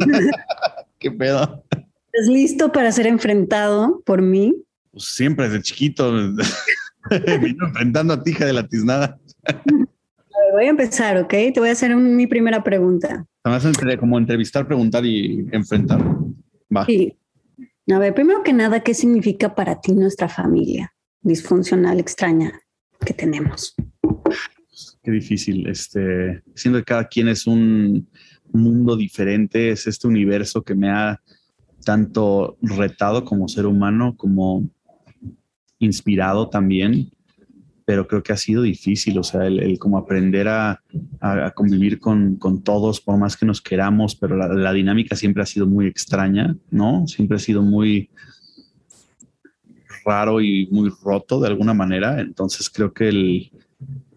¿Qué pedo? ¿Estás listo para ser enfrentado por mí? Pues siempre desde chiquito vino enfrentando a ti, hija de la tiznada. Voy a empezar, ¿ok? Te voy a hacer mi primera pregunta. Además, como entrevistar, preguntar y enfrentar. Va. Sí. A ver, primero que nada, ¿qué significa para ti nuestra familia disfuncional, extraña que tenemos? Qué difícil. Este, siendo que cada quien es un mundo diferente, es este universo que me ha tanto retado como ser humano, como inspirado también, pero creo que ha sido difícil, o sea, el, como aprender a, convivir con, todos, por más que nos queramos, pero la, dinámica siempre ha sido muy extraña, ¿no? Siempre ha sido muy raro y muy roto de alguna manera, entonces creo que el,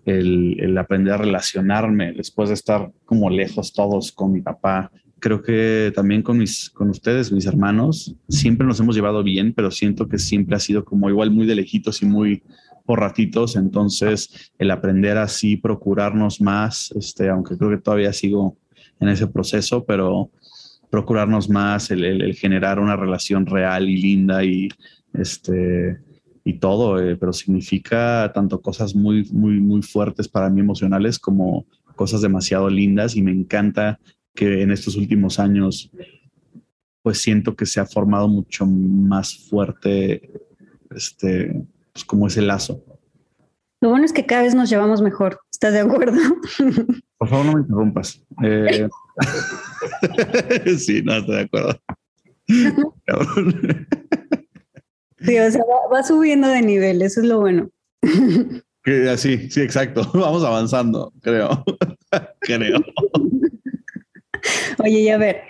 el, aprender a relacionarme después de estar como lejos todos con mi papá. Creo que también con, mis, con ustedes, mis hermanos, siempre nos hemos llevado bien, pero siento que siempre ha sido como igual muy de lejitos y muy por ratitos. Entonces, el aprender así, procurarnos más, este, aunque creo que todavía sigo en ese proceso, pero procurarnos más, el, el generar una relación real y linda y este, y todo, eh, pero significa tanto cosas muy, muy, muy fuertes para mí emocionales como cosas demasiado lindas y me encanta que en estos últimos años pues siento que se ha formado mucho más fuerte este pues como ese lazo. Lo bueno es que cada vez nos llevamos mejor. ¿Estás de acuerdo? Por favor, no me interrumpas. Eh, sí, no estoy de acuerdo. Sí, o sea, va, subiendo de nivel, eso es lo bueno. Sí, sí, exacto. Vamos avanzando, creo. creo. Oye, y a ver,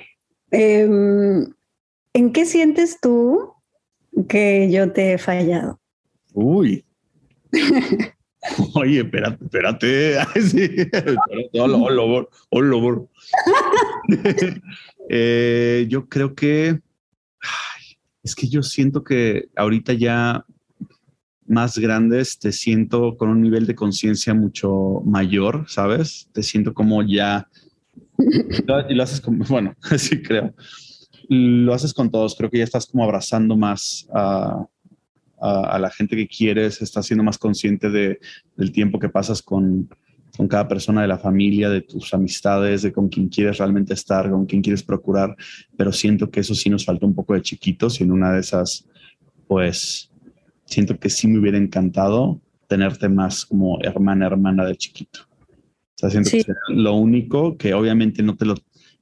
em, ¿en qué sientes tú que yo te he fallado? Uy. Oye, espérate, espérate. sí. espérate. Hola, hola, hola. eh, yo creo que es que yo siento que ahorita ya más grandes te siento con un nivel de conciencia mucho mayor, ¿sabes? Te siento como ya... y lo haces como, bueno, sí creo. Lo haces con todos, creo que ya estás como abrazando más a, la gente que quieres, estás siendo más consciente de, del tiempo que pasas con, con cada persona de la familia, de tus amistades, de con quien quieres realmente estar, con quien quieres procurar, pero siento que eso sí nos falta un poco de chiquitos y en una de esas, pues, siento que sí me hubiera encantado tenerte más como hermana, hermana de chiquito. O sea, siento que lo único que obviamente no te lo,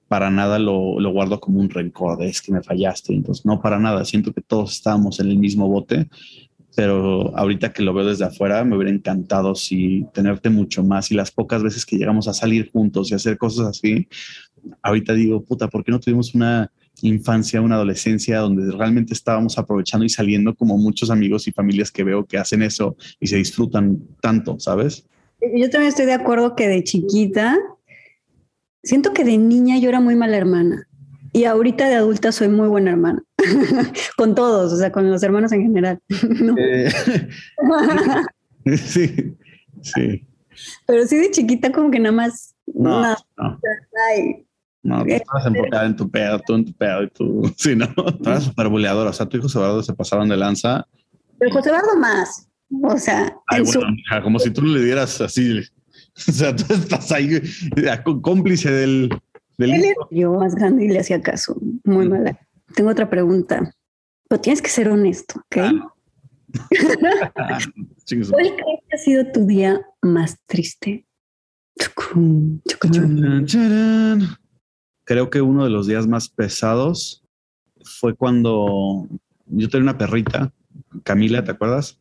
para nada lo, lo guardo como un rencor, de es que me fallaste, entonces no para nada, siento que todos estábamos en el mismo bote, pero ahorita que lo veo desde afuera, me hubiera encantado si tenerte mucho más y las pocas veces que llegamos a salir juntos y hacer cosas así, ahorita digo, puta, ¿por qué no tuvimos una infancia, una adolescencia donde realmente estábamos aprovechando y saliendo como muchos amigos y familias que veo que hacen eso y se disfrutan tanto, ¿sabes? Yo también estoy de acuerdo que de chiquita, siento que de niña yo era muy mala hermana. Y ahorita de adulta soy muy buena hermana, con todos, o sea, con los hermanos en general. Eh, sí, sí. Pero sí de chiquita como que nada más... No, no. no. tú estabas enfocada en tu pedo, tú en tu pedo y tú, sí, ¿no? Tú eras súper buleadora, o sea, tú y José Eduardo se pasaron de lanza. Pero José Eduardo más, o sea... Ay, bueno, como si tú le dieras así, o sea, tú estás ahí cómplice del, yo más grande y le hacía caso. Muy mala. Tengo otra pregunta. Pero tienes que ser honesto, ¿ok? Ah, ¿Cuál crees que ha sido tu día más triste? Creo que uno de los días más pesados fue cuando yo tenía una perrita, Camila, ¿te acuerdas?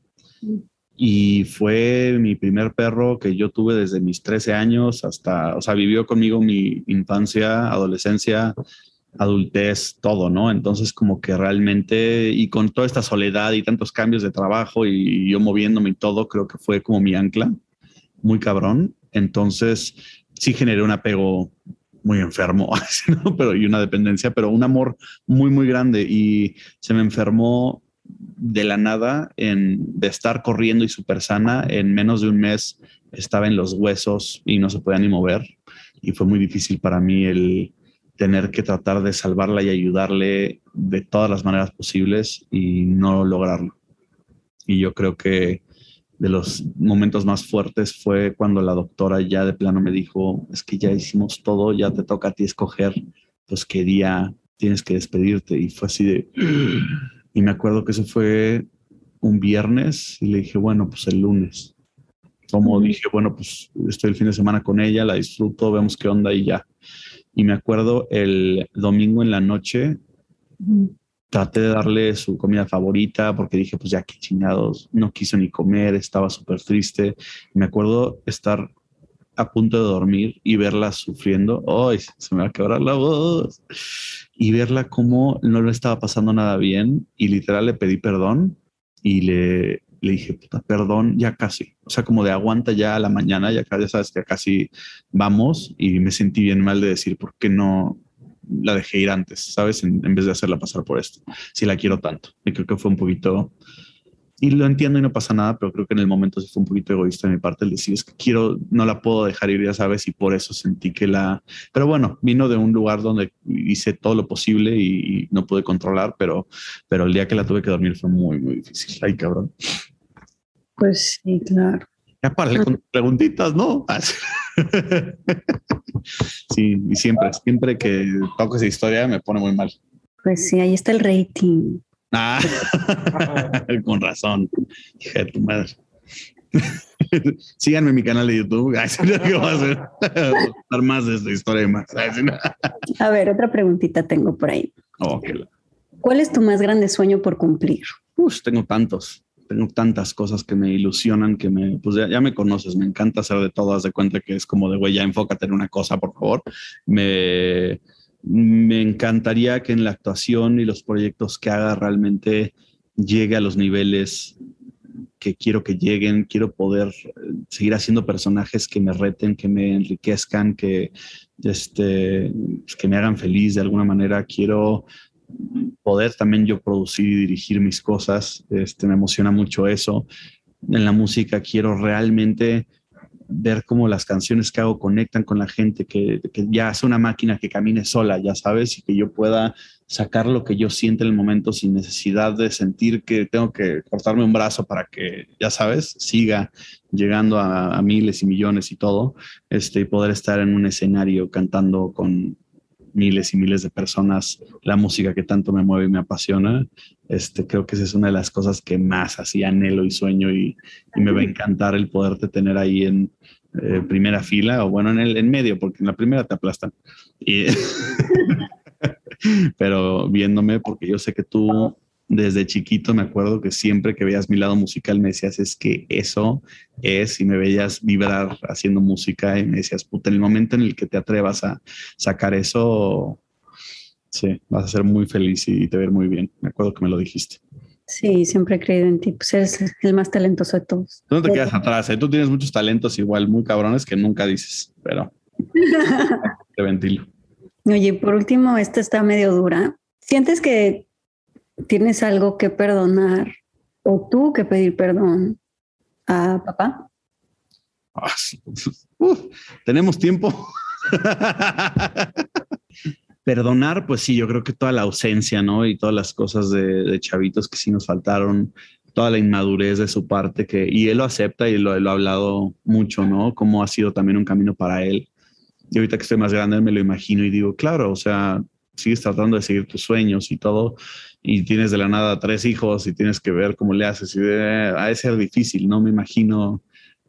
Y fue mi primer perro que yo tuve desde mis 13 años hasta, o sea, vivió conmigo mi infancia, adolescencia, adultez, todo, ¿no? Entonces como que realmente, y con toda esta soledad y tantos cambios de trabajo y yo moviéndome y todo, creo que fue como mi ancla, muy cabrón. Entonces sí generé un apego muy enfermo, pero y una dependencia, pero un amor muy, muy grande y se me enfermó de la nada en de estar corriendo y súper sana en menos de un mes estaba en los huesos y no se podía ni mover y fue muy difícil para mí el tener que tratar de salvarla y ayudarle de todas las maneras posibles y no lograrlo. Y yo creo que de los momentos más fuertes fue cuando la doctora ya de plano me dijo, es que ya hicimos todo, ya te toca a ti escoger, pues qué día tienes que despedirte. Y fue así de... Y me acuerdo que eso fue un viernes y le dije, bueno, pues el lunes. Como dije, bueno, pues estoy el fin de semana con ella, la disfruto, vemos qué onda y ya. Y me acuerdo el domingo en la noche, traté de darle su comida favorita porque dije, pues ya qué chingados, no quiso ni comer, estaba súper triste. Me acuerdo estar a punto de dormir y verla sufriendo. ¡Ay! se me va a quebrar la voz! Y verla como no le estaba pasando nada bien y literal le pedí perdón y le, le dije, puta, perdón, ya casi. O sea, como de aguanta ya a la mañana, ya, ya sabes que casi vamos y me sentí bien mal de decir, ¿por qué no la dejé ir antes? ¿Sabes? En, en vez de hacerla pasar por esto. Si la quiero tanto. Y creo que fue un poquito y lo entiendo y no pasa nada, pero creo que en el momento sí fue un poquito egoísta de mi parte el decir es que quiero, no la puedo dejar ir, ya sabes, y por eso sentí que la, pero bueno, vino de un lugar donde hice todo lo posible y, no pude controlar, pero, pero el día que la tuve que dormir fue muy, muy difícil. Ay, cabrón. Pues sí, claro. Ya parle con preguntitas, ¿no? sí, y siempre, siempre que toco esa historia me pone muy mal. Pues sí, ahí está el rating. Ah, con razón. Hija de tu madre. Síganme en mi canal de YouTube. a más de esta historia más. a ver, otra preguntita tengo por ahí. Oh, ¿Cuál es tu más grande sueño por cumplir? Uf, tengo tantos. Tengo tantas cosas que me ilusionan, que me, pues ya, ya me conoces, me encanta hacer de todo, haz de cuenta que es como de, güey, ya enfócate en una cosa, por favor. Me, me encantaría que en la actuación y los proyectos que haga realmente llegue a los niveles que quiero que lleguen, quiero poder eh, seguir haciendo personajes que me reten, que me enriquezcan, que, este, pues, que me hagan feliz de alguna manera. Quiero poder también yo producir y dirigir mis cosas. Este, me emociona mucho eso. En la música quiero realmente ver cómo las canciones que hago conectan con la gente, que, ya es una máquina que camine sola, ya sabes, y que yo pueda sacar lo que yo siento en el momento sin necesidad de sentir que tengo que cortarme un brazo para que, ya sabes, siga llegando a, miles y millones y todo, este, y poder estar en un escenario cantando con miles y miles de personas la música que tanto me mueve y me apasiona. Este, creo que esa es una de las cosas que más así anhelo y sueño y, me va a encantar el poderte tener ahí en, eh, primera fila o bueno, en el en medio, porque en la primera te aplastan. Pero viéndome, porque yo sé que tú desde chiquito me acuerdo que siempre que veías mi lado musical me decías es que eso es y me veías vibrar haciendo música y me decías, puta, en el momento en el que te atrevas a sacar eso, sí, vas a ser muy feliz y te ver muy bien. Me acuerdo que me lo dijiste. Sí, siempre he creído en ti, pues eres el más talentoso de todos. Tú no te quedas atrás, ¿eh? tú tienes muchos talentos igual muy cabrones que nunca dices, pero te ventilo. Oye, por último, esta está medio dura. ¿Sientes que tienes algo que perdonar o tú que pedir perdón a papá? Ah, Tenemos tiempo. Perdonar, pues sí, yo creo que toda la ausencia, ¿no? Y todas las cosas de, chavitos que sí nos faltaron, toda la inmadurez de su parte, que, y él lo acepta y lo, lo ha hablado mucho, ¿no? Cómo ha sido también un camino para él. Y ahorita que estoy más grande me lo imagino y digo, claro, o sea, sigues tratando de seguir tus sueños y todo, y tienes de la nada tres hijos y tienes que ver cómo le haces. Y de, a de ser difícil, no me imagino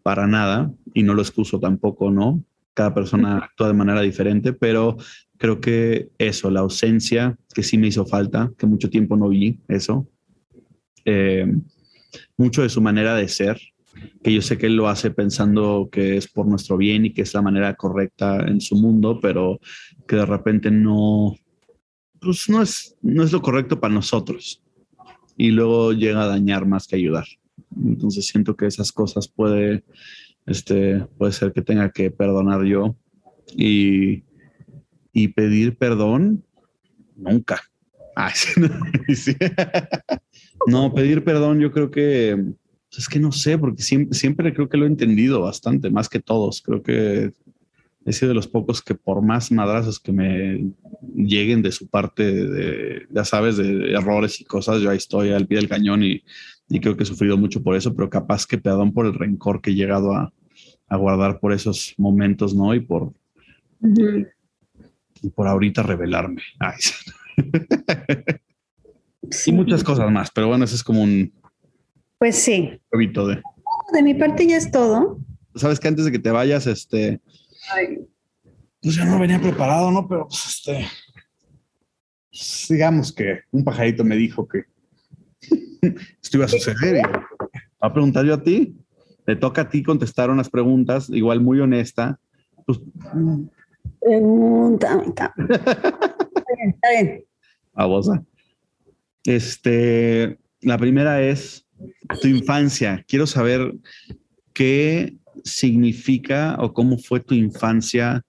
para nada, y no lo excuso tampoco, ¿no? Cada persona actúa de manera diferente, pero creo que eso, la ausencia, que sí me hizo falta, que mucho tiempo no vi eso, eh, mucho de su manera de ser, que yo sé que él lo hace pensando que es por nuestro bien y que es la manera correcta en su mundo, pero que de repente no, pues no es, no es lo correcto para nosotros. Y luego llega a dañar más que ayudar. Entonces siento que esas cosas puede, este, puede ser que tenga que perdonar yo y, y pedir perdón, nunca. no, pedir perdón yo creo que, pues es que no sé, porque siempre, siempre creo que lo he entendido bastante, más que todos. Creo que he sido de los pocos que por más madrazos que me lleguen de su parte, de, ya sabes, de errores y cosas, yo ahí estoy al pie del cañón y, y creo que he sufrido mucho por eso, pero capaz que perdón por el rencor que he llegado a, a guardar por esos momentos, ¿no? Y por, y por ahorita revelarme. Y muchas cosas más, pero bueno, eso es como un... Pues sí. De... de mi parte ya es todo. Sabes que antes de que te vayas, este... Pues ya no venía preparado, ¿no? Pero pues este... digamos que un pajarito me dijo que esto iba a suceder. Y a preguntar yo a ti. Te toca a ti contestar unas preguntas, igual muy honesta. Pues, Pregunta. está bien, está bien. Babosa. Este, la primera es tu infancia. Quiero saber qué significa o cómo fue tu infancia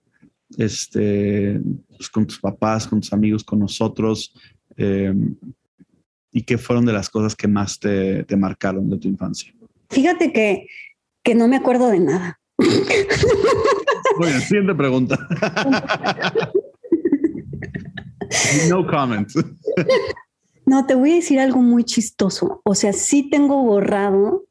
este, pues, con tus papás, con tus amigos, con nosotros, em, y qué fueron de las cosas que más te, te marcaron de tu infancia. Fíjate que, que no me acuerdo de nada. Bueno, siguiente pregunta. no comments. No, te voy a decir algo muy chistoso. O sea, sí tengo borrado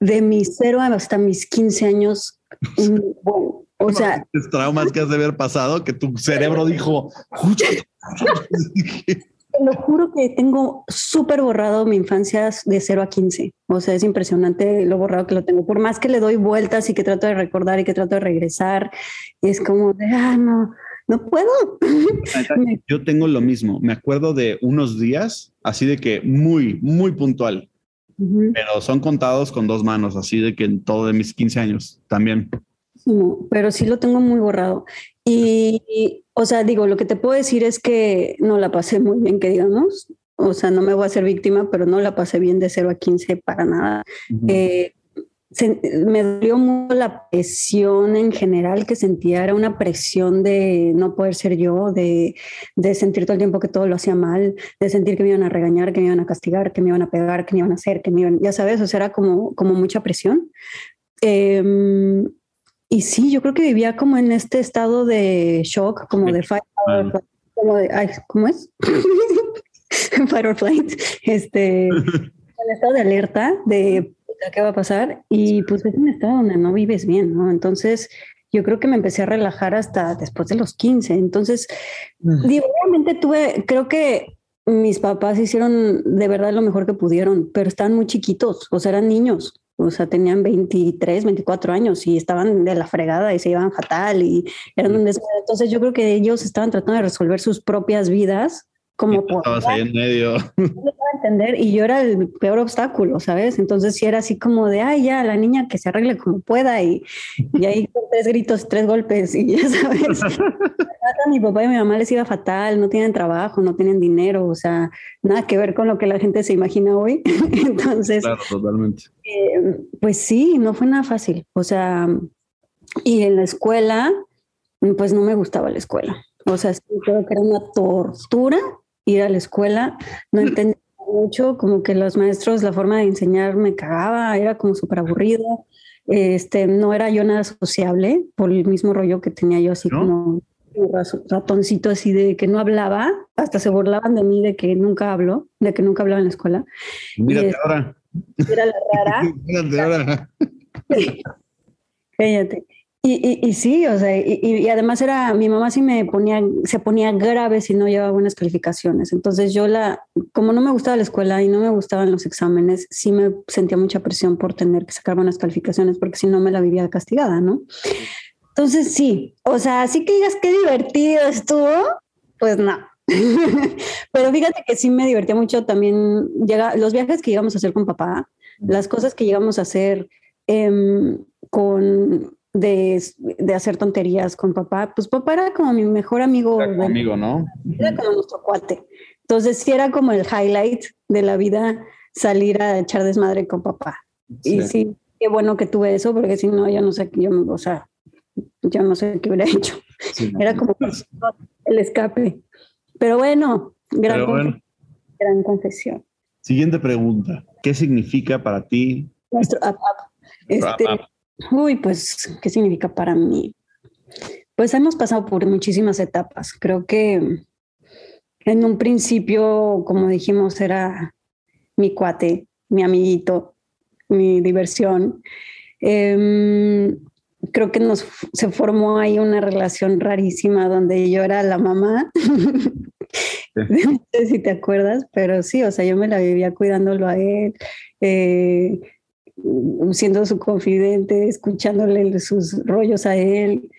de mis cero hasta mis 15 años. o sea. traumas que has de haber pasado que tu cerebro dijo. Te lo juro que tengo súper borrado mi infancia de 0 a 15. O sea, es impresionante lo borrado que lo tengo. Por más que le doy vueltas y que trato de recordar y que trato de regresar, es como de, ah, no, no puedo. Yo tengo lo mismo. Me acuerdo de unos días, así de que muy, muy puntual. Pero son contados con dos manos, así de que en todo de mis 15 años también. Pero sí lo tengo muy borrado. Y, o sea, digo, lo que te puedo decir es que no la pasé muy bien, que digamos. O sea, no me voy a ser víctima, pero no la pasé bien de 0 a 15 para nada. Eh, me dolió mucho la presión en general que sentía, era una presión de no poder ser yo, de, de, sentir todo el tiempo que todo lo hacía mal, de sentir que me iban a regañar, que me iban a castigar, que me iban a pegar, que me iban a hacer, que me iban, ya sabes, o sea, era como, como mucha presión. Eh, y sí, yo creo que vivía como en este estado de shock, como de fight como de, ay, ¿cómo es? fight or flight, este, en estado de alerta de qué va a pasar y pues es un estado donde no vives bien, ¿no? Entonces, yo creo que me empecé a relajar hasta después de los 15. Entonces, digo, obviamente tuve, creo que mis papás hicieron de verdad lo mejor que pudieron, pero estaban muy chiquitos, o sea, eran niños o sea, tenían 23, 24 años y estaban de la fregada y se iban fatal y eran un Entonces yo creo que ellos estaban tratando de resolver sus propias vidas como por estabas ahí en medio. entender y yo era el peor obstáculo, ¿sabes? Entonces sí era así como de, ay, ya, la niña que se arregle como pueda y, y ahí con tres gritos, tres golpes y ya sabes. a mi papá y mi mamá les iba fatal, no tienen trabajo, no tienen dinero, o sea, nada que ver con lo que la gente se imagina hoy. Entonces, claro, totalmente. Eh, pues sí, no fue nada fácil, o sea, y en la escuela, pues no me gustaba la escuela. O sea, sí, creo que era una tortura ir a la escuela, no entendía mucho, como que los maestros, la forma de enseñar me cagaba, era como súper aburrido, este, no era yo nada sociable por el mismo rollo que tenía yo así como ratoncito así de que no hablaba, hasta se burlaban de mí de que nunca hablo, de que nunca hablaba en la escuela. Mírate ahora. Era la rara. Mírate ahora. Cállate. Y, y, sí, o sea, y, además era, mi mamá sí me ponía, se ponía grave si no llevaba buenas calificaciones. Entonces yo la, como no me gustaba la escuela y no me gustaban los exámenes, sí me sentía mucha presión por tener que sacar buenas calificaciones porque si no me la vivía castigada, ¿no? Entonces sí, o sea, así que digas qué divertido estuvo, pues no. Pero fíjate que sí me divertía mucho también llega, los viajes que íbamos a hacer con papá, las cosas que llegamos a hacer eh, con de, de, hacer tonterías con papá, pues papá era como mi mejor amigo. Era amigo, ¿no? Era como nuestro cuate. Entonces sí era como el highlight de la vida salir a echar desmadre con papá. Y sí, qué bueno que tuve eso, porque si no, ya no sé, yo, o sea, yo no sé qué hubiera hecho. era como el escape. Pero bueno, gran, bueno. gran confesión. Siguiente pregunta. ¿Qué significa para ti? Nuestro Este, Uy, pues, ¿qué significa para mí? Pues hemos pasado por muchísimas etapas. Creo que en un principio, como dijimos, era mi cuate, mi amiguito, mi diversión. Em, creo que nos se formó ahí una relación rarísima donde yo era la mamá. no sé si te acuerdas, pero sí, o sea, yo me la vivía cuidándolo a él. Eh, siendo su confidente, escuchándole sus rollos a él,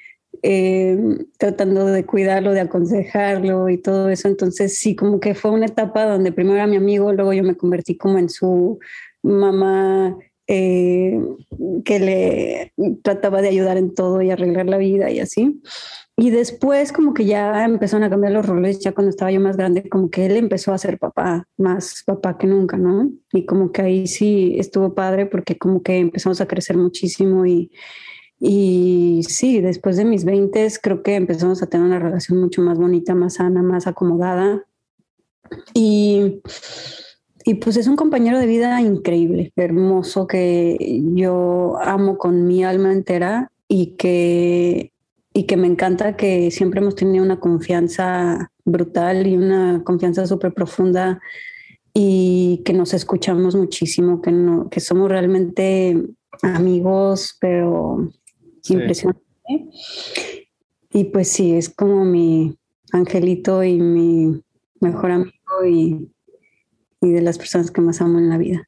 eh, tratando de cuidarlo, de aconsejarlo y todo eso. Entonces sí, como que fue una etapa donde primero era mi amigo, luego yo me convertí como en su mamá eh, que le trataba de ayudar en todo y arreglar la vida y así. Y después como que ya empezaron a cambiar los roles, ya cuando estaba yo más grande, como que él empezó a ser papá, más papá que nunca, ¿no? Y como que ahí sí estuvo padre porque como que empezamos a crecer muchísimo y, y sí, después de mis 20 creo que empezamos a tener una relación mucho más bonita, más sana, más acomodada. Y, y pues es un compañero de vida increíble, hermoso, que yo amo con mi alma entera y que y que me encanta que siempre hemos tenido una confianza brutal y una confianza súper profunda y que nos escuchamos muchísimo, que, no, que somos realmente amigos, pero impresionante. Y pues sí, es como mi angelito y mi mejor amigo y, y de las personas que más amo en la vida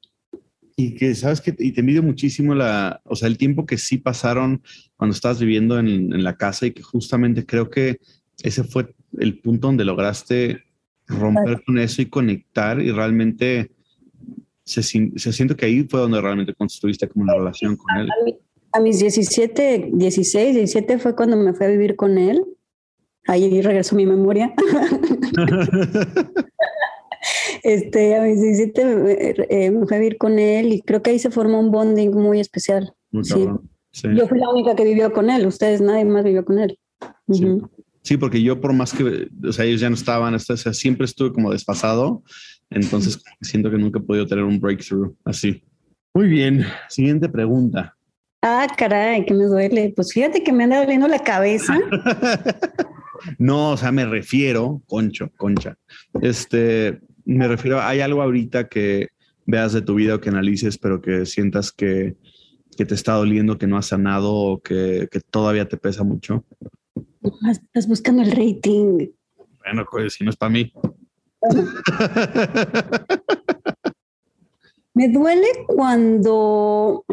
y que sabes que y te envidio muchísimo la, o sea, el tiempo que sí pasaron cuando estabas viviendo en, en, la casa y que justamente creo que ese fue el punto donde lograste romper con eso y conectar y realmente se, se siento que ahí fue donde realmente construiste como una relación con él. A, mis 17, 16, 17 fue cuando me fui a vivir con él. Ahí regresó mi memoria. este, a mis 17 eh, me fui a vivir con él y creo que ahí se formó un bonding muy especial. Yo fui la única que vivió con él, ustedes nadie más vivió con él. sí. porque yo por más que, o sea, ellos ya no estaban, o sea, siempre estuve como desfasado, entonces siento que nunca he podido tener un breakthrough así. Muy bien, siguiente pregunta. Ah, caray, que me duele. Pues fíjate que me anda doliendo la cabeza. no, o sea, me refiero, concho, concha. Este, me refiero, ¿hay algo ahorita que veas de tu vida o que analices, pero que sientas que, que te está doliendo, que no has sanado o que, que todavía te pesa mucho? Estás buscando el rating. Bueno, pues si no es para mí. me duele cuando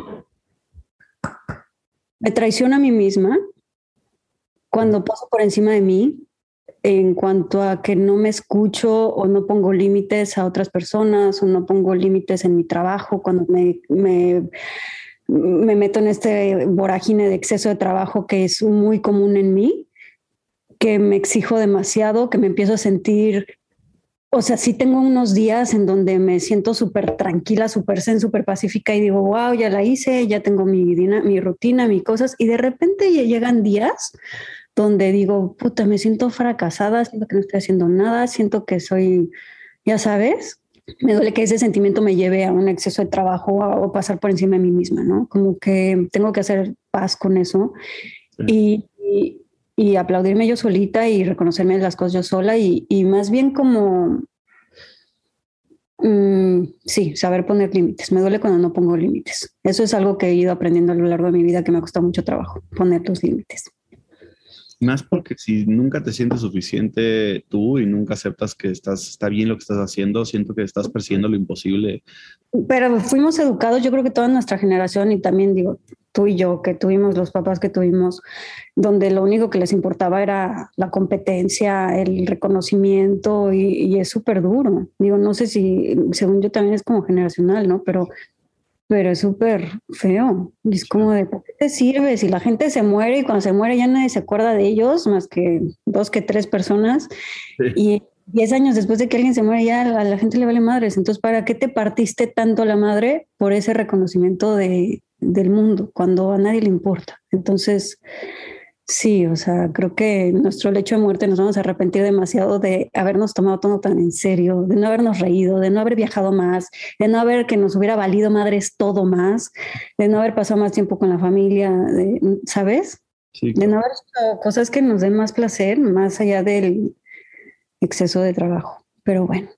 me traiciono a mí misma, cuando paso por encima de mí, en cuanto a que no me escucho o no pongo límites a otras personas o no pongo límites en mi trabajo, cuando me, me, me, meto en este vorágine de exceso de trabajo que es muy común en mí, que me exijo demasiado, que me empiezo a sentir, o sea, sí tengo unos días en donde me siento súper tranquila, súper zen, súper pacífica y digo, wow, ya la hice, ya tengo mi, mi rutina, mis cosas, y de repente llegan días donde digo, puta, me siento fracasada, siento que no estoy haciendo nada, siento que soy, ya sabes, me duele que ese sentimiento me lleve a un exceso de trabajo o pasar por encima de mí misma, ¿no? Como que tengo que hacer paz con eso y, y, aplaudirme yo solita y reconocerme las cosas yo sola y, y más bien como, mm, sí, saber poner límites. Me duele cuando no pongo límites. Eso es algo que he ido aprendiendo a lo largo de mi vida que me ha costado mucho trabajo, poner los límites. Más porque si nunca te sientes suficiente tú y nunca aceptas que estás, está bien lo que estás haciendo, siento que estás persiguiendo lo imposible. Pero fuimos educados, yo creo que toda nuestra generación y también digo, tú y yo, que tuvimos los papás que tuvimos, donde lo único que les importaba era la competencia, el reconocimiento y, y es súper duro. Digo, no sé si, según yo también es como generacional, ¿no? Pero pero es súper feo. Y es como de, ¿por qué te sirve? Si la gente se muere y cuando se muere ya nadie se acuerda de ellos, más que dos que tres personas. Y diez años después de que alguien se muere ya a la gente le vale madres. Entonces, ¿para qué te partiste tanto la madre por ese reconocimiento de, del mundo cuando a nadie le importa? Entonces, Sí, o sea, creo que nuestro lecho de muerte nos vamos a arrepentir demasiado de habernos tomado todo tan en serio, de no habernos reído, de no haber viajado más, de no haber que nos hubiera valido madres todo más, de no haber pasado más tiempo con la familia, ¿sabes? De no haber hecho cosas que nos den más placer, más allá del exceso de trabajo. Pero bueno.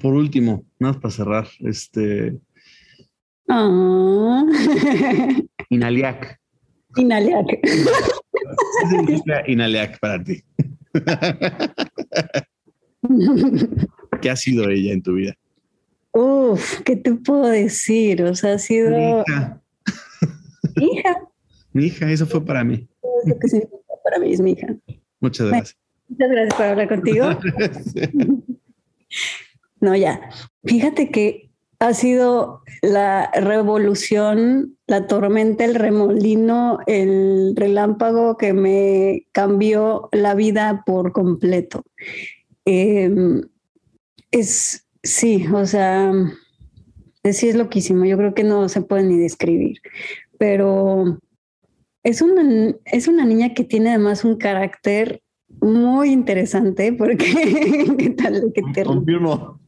Por último, nada más para cerrar, este. Ah. Inaliac. Inaliac. ¿Qué significa Inaliac para ti? ¿Qué ha sido ella en tu vida? Uf, ¿qué te puedo decir? O sea, ha sido. Mi hija. hija. Mi hija, eso fue para mí. Lo que significa para mí es mi hija. Muchas gracias. Muchas gracias por hablar contigo. No, ya. Fíjate que ha sido la revolución, la tormenta, el remolino, el relámpago que me cambió la vida por completo. Em, es, sí, o sea, sí es loquísimo, yo creo que no se puede ni describir, pero es una, es una niña que tiene además un carácter muy interesante porque ¿qué tal? ¿Qué. Confirmo.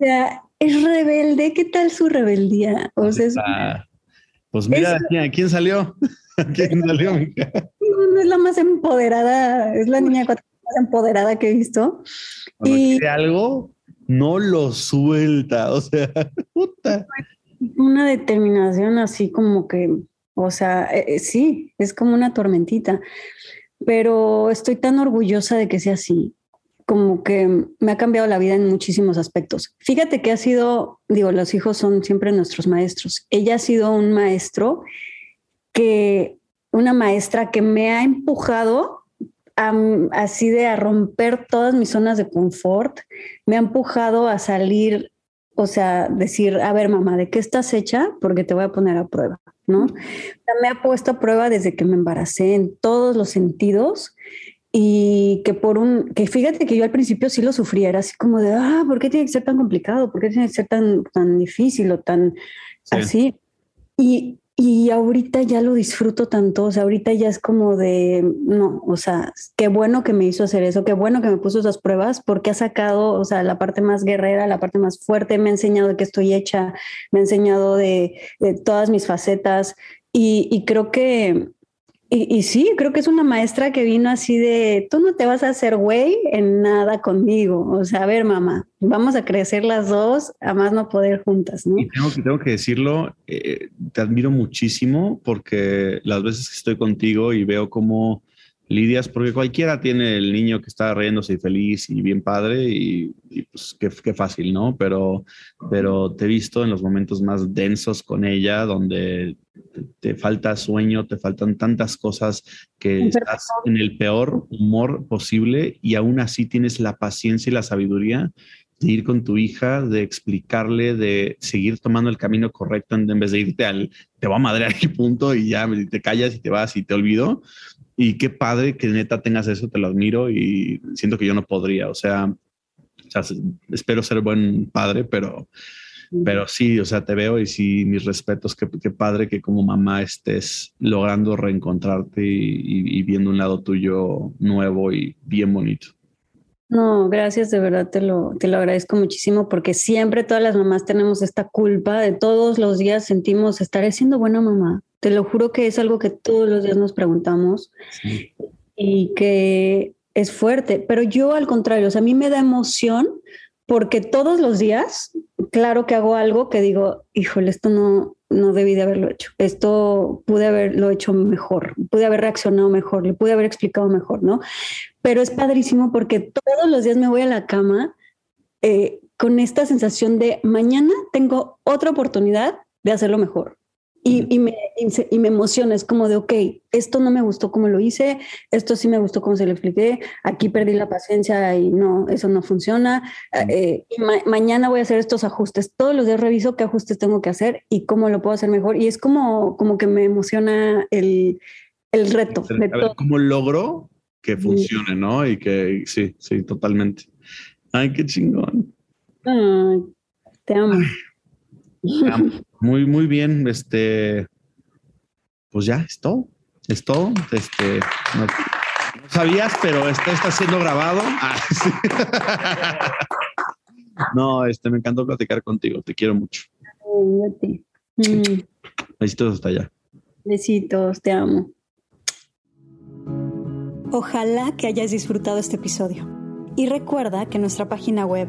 O sea, es rebelde. ¿Qué tal su rebeldía? O sea, pues mira, ¿a quién salió? quién salió, No, es la más empoderada, es la niña más empoderada que he visto. y algo, no lo suelta, o sea, puta. Una determinación así como que, o sea, eh, eh, sí, es como una tormentita, pero estoy tan orgullosa de que sea así como que me ha cambiado la vida en muchísimos aspectos. Fíjate que ha sido, digo, los hijos son siempre nuestros maestros. Ella ha sido un maestro que, una maestra que me ha empujado así de a romper todas mis zonas de confort, me ha empujado a salir, o sea, decir, a ver, mamá, ¿de qué estás hecha? Porque te voy a poner a prueba, ¿no? me ha puesto a prueba desde que me embaracé en todos los sentidos y que por un, que fíjate que yo al principio sí lo sufría, era así como de, ah, ¿por qué tiene que ser tan complicado? ¿Por qué tiene que ser tan, tan difícil o tan así? Y, y ahorita ya lo disfruto tanto, o sea, ahorita ya es como de, no, o sea, qué bueno que me hizo hacer eso, qué bueno que me puso esas pruebas, porque ha sacado, o sea, la parte más guerrera, la parte más fuerte, me ha enseñado de qué estoy hecha, me ha enseñado de, de todas mis facetas y, y creo que y, sí, creo que es una maestra que vino así de, tú no te vas a hacer güey en nada conmigo. O sea, a ver, mamá, vamos a crecer las dos, a más no poder juntas, ¿no? Y tengo que, que decirlo, eh, te admiro muchísimo porque las veces que estoy contigo y veo cómo lidias, porque cualquiera tiene el niño que está riéndose y feliz y bien padre y, pues qué, qué, fácil, ¿no? Pero, pero te he visto en los momentos más densos con ella, donde te, falta sueño, te faltan tantas cosas que estás en el peor humor posible y aún así tienes la paciencia y la sabiduría de ir con tu hija, de explicarle, de seguir tomando el camino correcto en, vez de irte al, te va a madrear y punto y ya te callas y te vas y te olvido. Y qué padre que neta tengas eso, te lo admiro y siento que yo no podría, o sea, espero ser buen padre, pero, pero sí, o sea, te veo y sí, mis respetos, qué, qué padre que como mamá estés logrando reencontrarte y, viendo un lado tuyo nuevo y bien bonito. No, gracias, de verdad te lo, te lo agradezco muchísimo porque siempre todas las mamás tenemos esta culpa de todos los días sentimos estar siendo buena mamá, te lo juro que es algo que todos los días nos preguntamos y que es fuerte, pero yo al contrario, o sea, a mí me da emoción porque todos los días, claro que hago algo que digo, híjole, esto no, no debí de haberlo hecho, esto pude haberlo hecho mejor, pude haber reaccionado mejor, le pude haber explicado mejor, ¿no? Pero es padrísimo porque todos los días me voy a la cama eh, con esta sensación de mañana tengo otra oportunidad de hacerlo mejor y, me, y, me, emociona, es como de, ok, esto no me gustó como lo hice, esto sí me gustó como se lo expliqué, aquí perdí la paciencia y no, eso no funciona. Eh, mañana voy a hacer estos ajustes, todos los días reviso qué ajustes tengo que hacer y cómo lo puedo hacer mejor. Y es como, como que me emociona el, el reto. A ver, ¿cómo logro que funcione, no? Y que sí, sí, totalmente. Ay, qué chingón. te amo. Muy, muy bien. Este, pues ya, es todo. Es todo. Este, no, sabías, pero esto está siendo grabado. Ah, no, este, me encantó platicar contigo. Te quiero mucho. Besitos hasta allá. Besitos, te amo. Ojalá que hayas disfrutado este episodio. Y recuerda que en nuestra página web,